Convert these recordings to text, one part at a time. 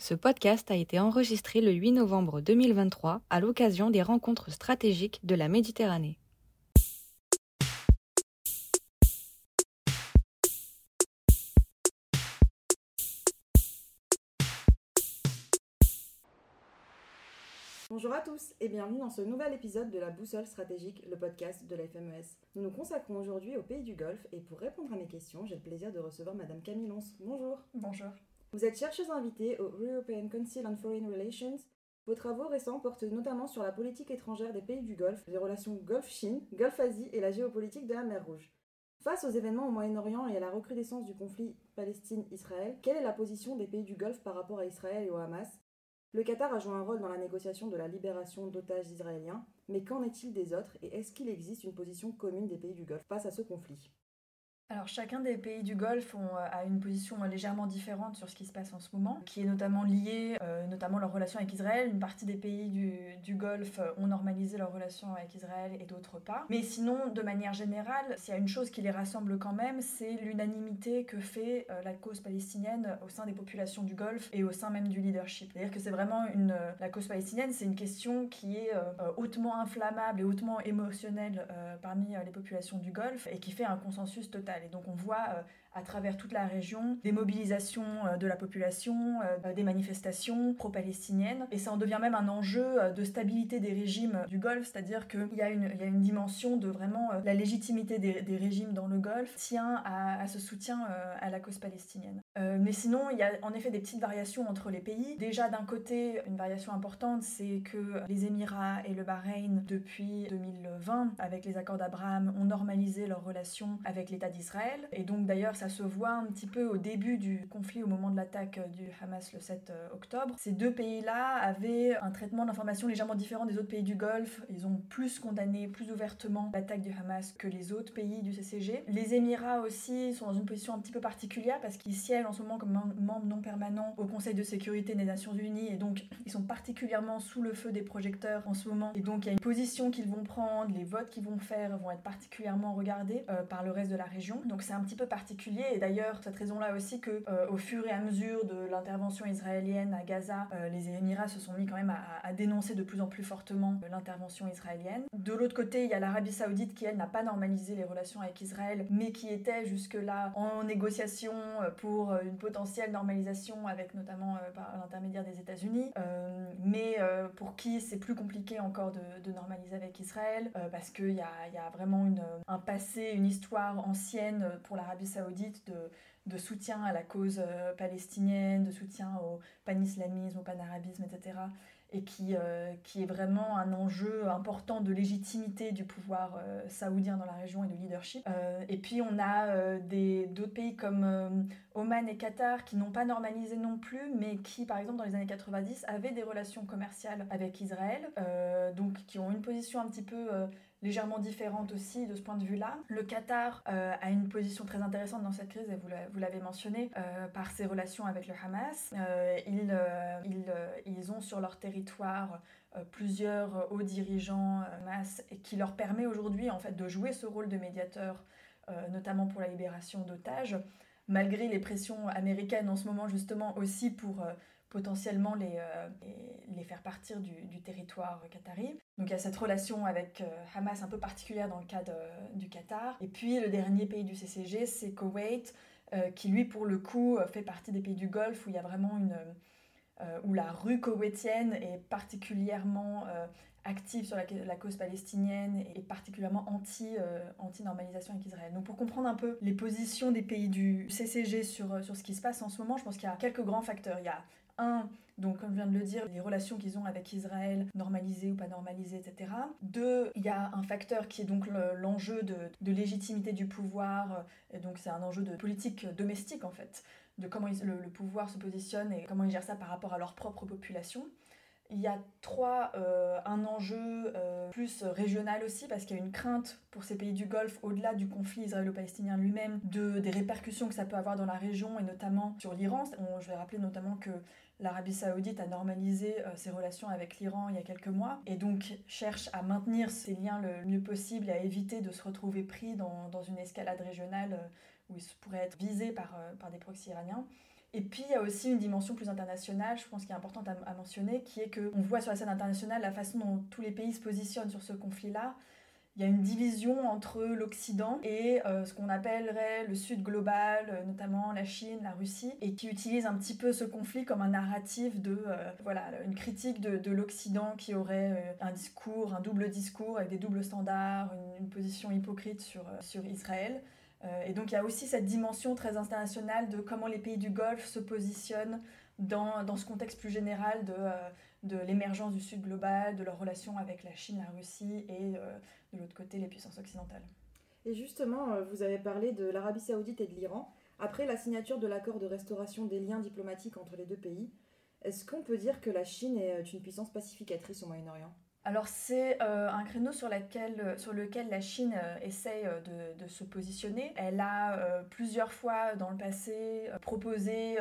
Ce podcast a été enregistré le 8 novembre 2023 à l'occasion des rencontres stratégiques de la Méditerranée. Bonjour à tous et bienvenue dans ce nouvel épisode de la Boussole stratégique, le podcast de la FMES. Nous nous consacrons aujourd'hui au pays du Golfe et pour répondre à mes questions, j'ai le plaisir de recevoir Madame Camille Lons. Bonjour. Bonjour. Vous êtes chercheuse invitée au European Council on Foreign Relations. Vos travaux récents portent notamment sur la politique étrangère des pays du Golfe, les relations Golfe-Chine, Golfe-Asie et la géopolitique de la mer Rouge. Face aux événements au Moyen-Orient et à la recrudescence du conflit Palestine-Israël, quelle est la position des pays du Golfe par rapport à Israël et au Hamas? Le Qatar a joué un rôle dans la négociation de la libération d'otages israéliens, mais qu'en est-il des autres et est-ce qu'il existe une position commune des pays du Golfe face à ce conflit? Alors chacun des pays du Golfe euh, a une position légèrement différente sur ce qui se passe en ce moment, qui est notamment liée, euh, notamment leur relation avec Israël. Une partie des pays du, Golfe ont normalisé leur relation avec Israël et d'autres pas. Mais sinon, de manière générale, s'il y a une chose qui les rassemble quand même, c'est l'unanimité que fait euh, la cause palestinienne au sein des populations du Golfe et au sein même du leadership. C'est-à-dire que c'est vraiment une, la cause palestinienne, c'est une question qui est hautement inflammable et hautement émotionnelle parmi les populations du Golfe et qui fait un consensus total. Et donc on voit euh, à travers toute la région des mobilisations euh, de la population, euh, des manifestations pro-palestiniennes. Et ça en devient même un enjeu de stabilité des régimes du Golfe, c'est-à-dire qu'il y, a une, y a une dimension de vraiment la légitimité des, des régimes dans le Golfe tient à, ce soutien à la cause palestinienne. Mais sinon, il y a en effet des petites variations entre les pays. Déjà d'un côté, une variation importante, c'est que les Émirats et le Bahreïn, depuis 2020, avec les accords d'Abraham, ont normalisé leurs relations avec l'État d'Israël. Et donc d'ailleurs, ça se voit un petit peu au début du conflit, au moment de l'attaque du Hamas le 7 euh, octobre. Ces deux pays-là avaient un traitement d'information légèrement différent des autres pays du Golfe. Ils ont plus condamné, plus ouvertement l'attaque du Hamas que les autres pays du CCG. Les Émirats aussi sont dans une position un petit peu particulière parce qu'ils siègent en ce moment comme membres non permanents au Conseil de sécurité des Nations Unies et donc ils sont particulièrement sous le feu des projecteurs en ce moment. Et donc il y a une position qu'ils vont prendre, les votes qu'ils vont faire vont être particulièrement regardés euh, par le reste de la région. Donc c'est un petit peu particulier et d'ailleurs, cette raison-là aussi que, euh, au fur et à mesure de l'intervention israélienne à Gaza, euh, les Émirats se sont mis quand même à, dénoncer de plus en plus fortement euh, l'intervention israélienne. De l'autre côté, il y a l'Arabie Saoudite qui, elle, n'a pas normalisé les relations avec Israël, mais qui était jusque-là en négociation pour une potentielle normalisation avec notamment par l'intermédiaire des États-Unis, mais pour qui c'est plus compliqué encore de, normaliser avec Israël parce qu'il y a, y a, vraiment un passé, une histoire ancienne pour l'Arabie Saoudite de, soutien à la cause euh, palestinienne, de soutien au panislamisme, au panarabisme, etc. Et qui, euh, qui est vraiment un enjeu important de légitimité du pouvoir euh, saoudien dans la région et de leadership. et puis on a d'autres pays comme Oman et Qatar qui n'ont pas normalisé non plus, mais qui, par exemple, dans les années 90, avaient des relations commerciales avec Israël, donc qui ont une position un petit peu légèrement différente aussi de ce point de vue-là. Le Qatar euh, a une position très intéressante dans cette crise, et vous l'avez mentionné, euh, par ses relations avec le Hamas. Euh, ils, ils, ils, ont sur leur territoire plusieurs hauts dirigeants Hamas et qui leur permet aujourd'hui en fait de jouer ce rôle de médiateur, notamment pour la libération d'otages, malgré les pressions américaines en ce moment justement aussi pour potentiellement les, euh, les, faire partir du, territoire qatari. Donc il y a cette relation avec euh, Hamas un peu particulière dans le cas du Qatar. Et puis le dernier pays du CCG, c'est Koweït, euh, qui lui pour le coup fait partie des pays du Golfe où il y a vraiment une... où la rue koweïtienne est particulièrement active sur la, cause palestinienne et particulièrement anti, anti normalisation avec Israël. Donc pour comprendre un peu les positions des pays du CCG sur, sur ce qui se passe en ce moment, je pense qu'il y a quelques grands facteurs. Il y a un, donc comme je viens de le dire, les relations qu'ils ont avec Israël, normalisées ou pas normalisées, etc. Deux, il y a un facteur qui est donc l'enjeu de, légitimité du pouvoir, et donc c'est un enjeu de politique domestique en fait, de comment le, pouvoir se positionne et comment ils gèrent ça par rapport à leur propre population. Il y a trois, euh, un enjeu euh, plus régional aussi, parce qu'il y a une crainte pour ces pays du Golfe, au-delà du conflit israélo-palestinien lui-même, de, des répercussions que ça peut avoir dans la région, et notamment sur l'Iran. Je vais rappeler notamment que l'Arabie saoudite a normalisé euh, ses relations avec l'Iran il y a quelques mois et donc cherche à maintenir ces liens le mieux possible et à éviter de se retrouver pris dans, une escalade régionale euh, où il pourrait être visé par, par des proxys iraniens. Et puis il y a aussi une dimension plus internationale, je pense qui est importante à, mentionner, qui est qu'on voit sur la scène internationale la façon dont tous les pays se positionnent sur ce conflit-là. Il y a une division entre l'Occident et euh, ce qu'on appellerait le Sud global, euh, notamment la Chine, la Russie, et qui utilise un petit peu ce conflit comme un narratif de, euh, voilà, une critique de, l'Occident qui aurait un discours, un double discours avec des doubles standards, une, une position hypocrite sur, sur Israël. Euh, et donc il y a aussi cette dimension très internationale de comment les pays du Golfe se positionnent dans, dans ce contexte plus général de, euh, l'émergence du Sud global, de leur relation avec la Chine, la Russie et euh, de l'autre côté les puissances occidentales. Et justement, vous avez parlé de l'Arabie saoudite et de l'Iran. Après la signature de l'accord de restauration des liens diplomatiques entre les deux pays, est-ce qu'on peut dire que la Chine est une puissance pacificatrice au Moyen-Orient? Alors c'est euh, un créneau sur, laquelle, sur, lequel la Chine euh, essaye euh, de, se positionner. Elle a plusieurs fois dans le passé proposé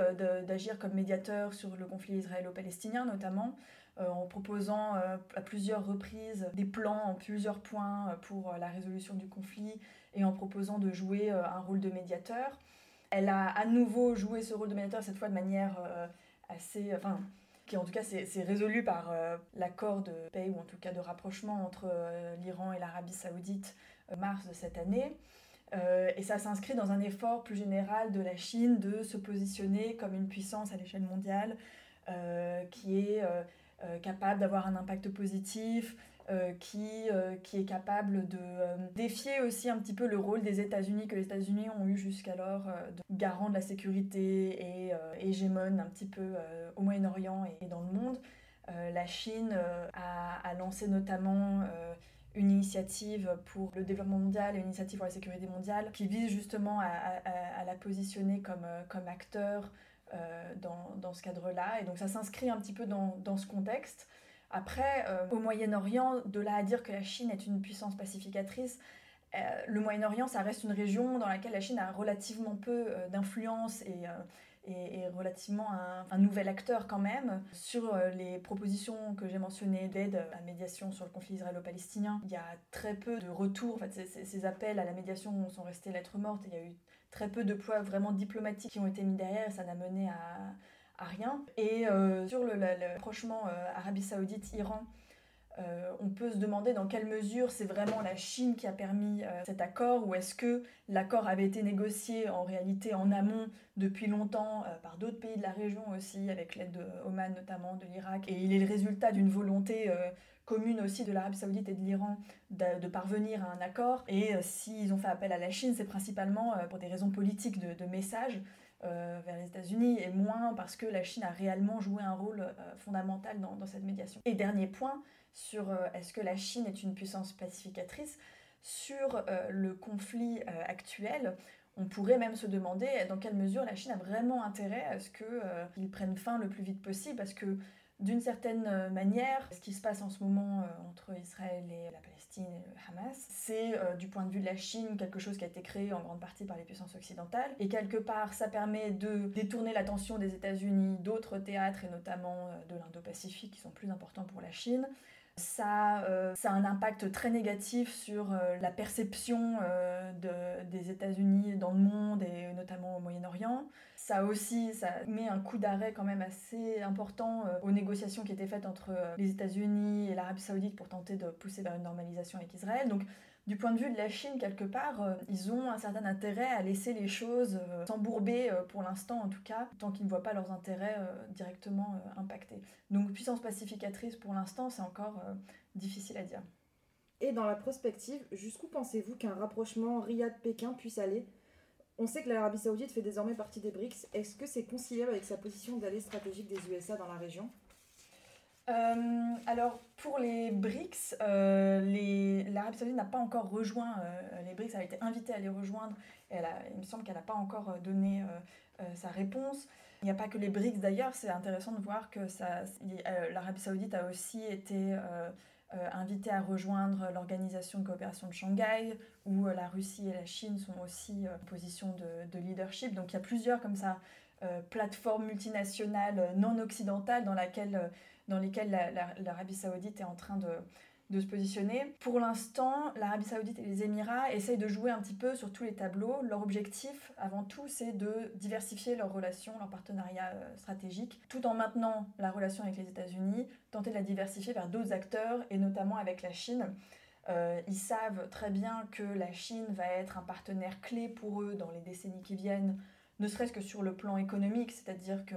d'agir comme médiateur sur le conflit israélo-palestinien notamment, en proposant à plusieurs reprises des plans en plusieurs points pour la résolution du conflit et en proposant de jouer un rôle de médiateur. Elle a à nouveau joué ce rôle de médiateur, cette fois de manière assez... Enfin, qui en tout cas c'est résolu par euh, l'accord de paix ou en tout cas de rapprochement entre euh, l'Iran et l'Arabie saoudite euh, mars de cette année. et ça s'inscrit dans un effort plus général de la Chine de se positionner comme une puissance à l'échelle mondiale qui est capable d'avoir un impact positif, euh, qui, euh, qui est capable de euh, défier aussi un petit peu le rôle des États-Unis que les États-Unis ont eu jusqu'alors de garant de la sécurité et hégémone un petit peu au Moyen-Orient et, dans le monde. la Chine a, lancé notamment une initiative pour le développement mondial et une initiative pour la sécurité mondiale qui vise justement à la positionner comme, comme acteur dans, dans, ce cadre-là. Et donc ça s'inscrit un petit peu dans, dans ce contexte. Après, euh, au Moyen-Orient, de là à dire que la Chine est une puissance pacificatrice, euh, le Moyen-Orient, ça reste une région dans laquelle la Chine a relativement peu euh, d'influence et, et, relativement un, nouvel acteur quand même. Sur les propositions que j'ai mentionnées d'aide à la médiation sur le conflit israélo-palestinien, il y a très peu de retours. En fait, ces, appels à la médiation sont restés lettres mortes. Il y a eu très peu de poids vraiment diplomatiques qui ont été mis derrière et ça n'a mené à rien. Et euh, sur le, rapprochement euh, Arabie Saoudite-Iran, euh, on peut se demander dans quelle mesure c'est vraiment la Chine qui a permis cet accord ou est-ce que l'accord avait été négocié en réalité en amont depuis longtemps par d'autres pays de la région aussi, avec l'aide de Oman notamment, de l'Irak. Et il est le résultat d'une volonté commune aussi de l'Arabie saoudite et de l'Iran de, parvenir à un accord. Et s'ils ont fait appel à la Chine, c'est principalement pour des raisons politiques de message. Euh, vers les États-Unis et moins parce que la Chine a réellement joué un rôle euh, fondamental dans, cette médiation. Et dernier point sur euh, est-ce que la Chine est une puissance pacificatrice? Sur le conflit actuel. On pourrait même se demander dans quelle mesure la Chine a vraiment intérêt à ce qu'il prenne fin le plus vite possible parce que d'une certaine euh, manière, ce qui se passe en ce moment euh, entre Israël et la Palestine et le Hamas, c'est euh, du point de vue de la Chine quelque chose qui a été créé en grande partie par les puissances occidentales. Et quelque part, ça permet de détourner l'attention des États-Unis d'autres théâtres, et notamment de l'Indo-Pacifique, qui sont plus importants pour la Chine. Ça, ça, a un impact très négatif sur la perception de, des États-Unis dans le monde et notamment au Moyen-Orient ça aussi, ça met un coup d'arrêt quand même assez important euh, aux négociations qui étaient faites entre euh, les États-Unis et l'Arabie Saoudite pour tenter de pousser vers une normalisation avec Israël. Donc, du point de vue de la Chine, quelque part, euh, ils ont un certain intérêt à laisser les choses s'embourber pour l'instant, en tout cas, tant qu'ils ne voient pas leurs intérêts directement impactés. Donc, puissance pacificatrice pour l'instant, c'est encore difficile à dire. Et dans la prospective, jusqu'où pensez-vous qu'un rapprochement Riyad-Pékin puisse aller? On sait que l'Arabie Saoudite fait désormais partie des BRICS. Est-ce que c'est conciliable avec sa position d'aller stratégique des USA dans la région? Euh, alors pour les BRICS, euh, l'Arabie Saoudite n'a pas encore rejoint euh, les BRICS, elle a été invitée à les rejoindre. Et il me semble qu'elle n'a pas encore donné sa réponse. Il n'y a pas que les BRICS d'ailleurs, c'est intéressant de voir que l'Arabie Saoudite a aussi été invités à rejoindre l'organisation de coopération de Shanghai, où la Russie et la Chine sont aussi en position de, leadership. Donc il y a plusieurs comme ça plateformes multinationales non occidentales dans, laquelle, dans lesquelles l'Arabie saoudite est en train de, de se positionner. Pour l'instant, l'Arabie saoudite et les Émirats essayent de jouer un petit peu sur tous les tableaux. Leur objectif, avant tout, c'est de diversifier leurs relations, leurs partenariats euh, stratégiques, tout en maintenant la relation avec les États-Unis, tenter de la diversifier vers d'autres acteurs, et notamment avec la Chine. Euh, ils savent très bien que la Chine va être un partenaire clé pour eux dans les décennies qui viennent, ne serait-ce que sur le plan économique, c'est-à-dire que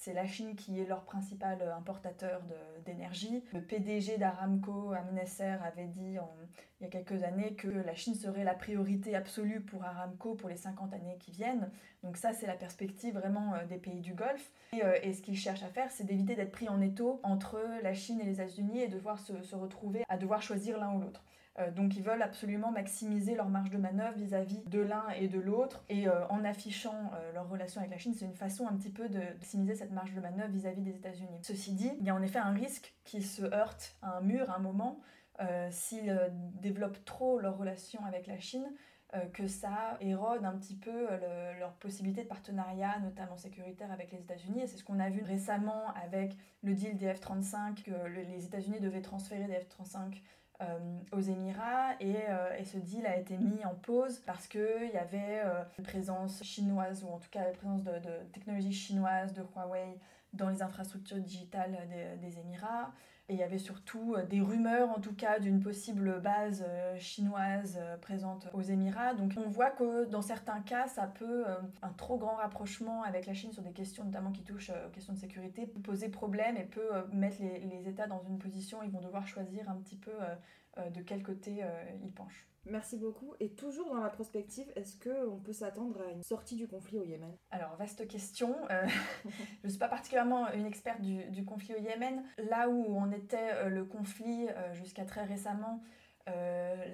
c'est la Chine qui est leur principal importateur d'énergie. Le PDG d'Aramco, Amnesser, avait dit il y a quelques années que la Chine serait la priorité absolue pour Aramco pour les 50 années qui viennent. Donc ça, c'est la perspective vraiment euh, des pays du Golfe. Euh, et, ce qu'ils cherchent à faire, c'est d'éviter d'être pris en étau entre la Chine et les États-Unis et de devoir se retrouver à devoir choisir l'un ou l'autre. Euh, donc ils veulent absolument maximiser leur marge de manœuvre vis-à-vis de l'un et de l'autre. Et euh, en affichant euh, leur relation avec la Chine, c'est une façon un petit peu de maximiser cette marge de manœuvre vis-à-vis des États-Unis. Ceci dit, il y a en effet un risque qu'ils se heurtent à un mur à un moment s'ils développent trop leur relation avec la Chine. que ça érode un petit peu leur possibilité de partenariat, notamment sécuritaire avec les États-Unis. Et c'est ce qu'on a vu récemment avec le deal des F-35, que les États-Unis devaient transférer des F-35 euh, aux Émirats euh, et, ce deal a été mis en pause parce qu'il y avait euh, une présence chinoise ou en tout cas la présence de, de technologies chinoises de Huawei dans les infrastructures digitales des, Émirats. Et il y avait surtout des rumeurs, en tout cas, d'une possible base chinoise présente aux Émirats. Donc on voit que dans certains cas, ça peut, un trop grand rapprochement avec la Chine sur des questions notamment qui touchent aux questions de sécurité, poser problème et peut mettre les, les États dans une position, ils vont devoir choisir un petit peu euh, de quel côté euh, il penche. Merci beaucoup. Et toujours dans la prospective, est-ce qu'on peut s'attendre à une sortie du conflit au Yémen? Alors, vaste question. Euh, je ne suis pas particulièrement une experte du, conflit au Yémen. Là où on était le conflit jusqu'à très récemment,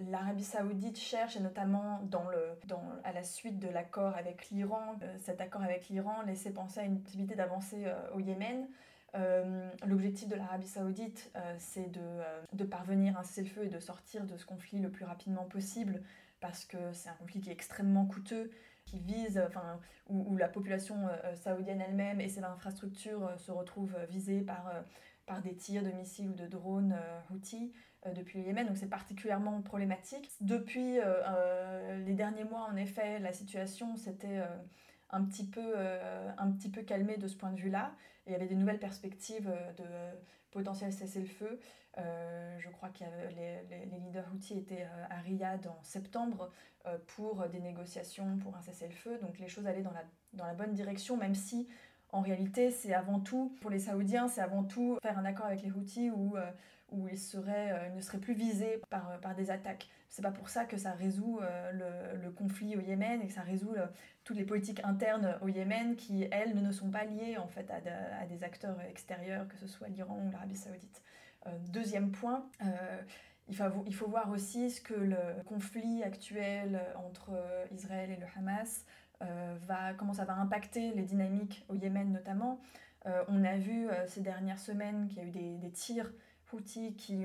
l'Arabie saoudite cherche, et notamment dans le, dans, à la suite de l'accord avec l'Iran, cet accord avec l'Iran laissait penser à une possibilité d'avancer au Yémen. Euh, l'objectif de l'Arabie saoudite, euh, c'est de, euh, de, parvenir à un cessez-le-feu et de sortir de ce conflit le plus rapidement possible, parce que c'est un conflit qui est extrêmement coûteux, qui vise, enfin, où, la population saoudienne elle-même et ses infrastructures se retrouvent visées par, par des tirs de missiles ou de drones Houthis depuis le Yémen, donc c'est particulièrement problématique. Depuis les derniers mois, en effet, la situation s'était un petit peu, un petit peu calmée de ce point de vue-là il y avait des nouvelles perspectives euh, de potentiel cessez-le-feu. Euh, je crois que les, les, leaders Houthis étaient euh, à Riyad en septembre pour des négociations pour un cessez-le-feu. Donc les choses allaient dans la, dans la bonne direction, même si en réalité, c'est avant tout, pour les Saoudiens, c'est avant tout faire un accord avec les Houthis où, où ils, seraient, ne seraient plus visés par, par des attaques. C'est pas pour ça que ça résout le, conflit au Yémen et que ça résout toutes les politiques internes au Yémen qui, elles, ne sont pas liées en fait à, des acteurs extérieurs, que ce soit l'Iran ou l'Arabie saoudite. Euh, deuxième point, euh, il, faut, voir aussi ce que le conflit actuel entre Israël et le Hamas euh, va, comment ça va impacter les dynamiques au Yémen notamment. on a vu ces dernières semaines qu'il y a eu des tirs Houthis qui,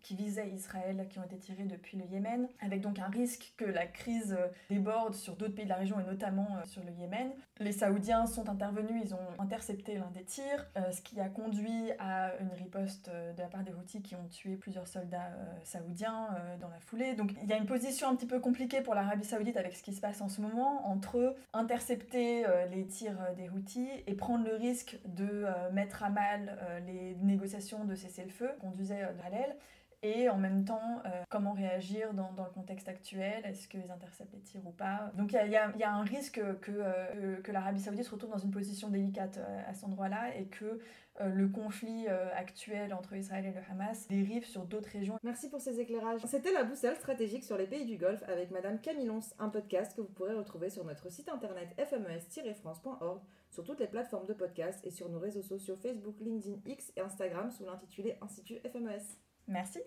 qui visaient Israël, qui ont été tirés depuis le Yémen, avec donc un risque que la crise déborde sur d'autres pays de la région et notamment euh, sur le Yémen. Les Saoudiens sont intervenus, ils ont intercepté l'un des tirs, euh, ce qui a conduit à une riposte euh, de la part des Houthis qui ont tué plusieurs soldats saoudiens dans la foulée. Donc il y a une position un petit peu compliquée pour l'Arabie saoudite avec ce qui se passe en ce moment, entre intercepter les tirs des Houthis et prendre le risque de mettre à mal les négociations de cessez-le-feu conduisait euh, l'aile et en même temps euh, comment réagir dans, le contexte actuel, est-ce qu'ils interceptent les tirs ou pas? Donc il y, a, un risque que, euh, que l'Arabie saoudite se retrouve dans une position délicate à cet endroit-là et que le conflit actuel entre Israël et le Hamas dérive sur d'autres régions. Merci pour ces éclairages. C'était la boussole stratégique sur les pays du Golfe avec Madame Camille un podcast que vous pourrez retrouver sur notre site internet fmes-france.org sur toutes les plateformes de podcast et sur nos réseaux sociaux Facebook, LinkedIn, X et Instagram sous l'intitulé Institut FMES. Merci.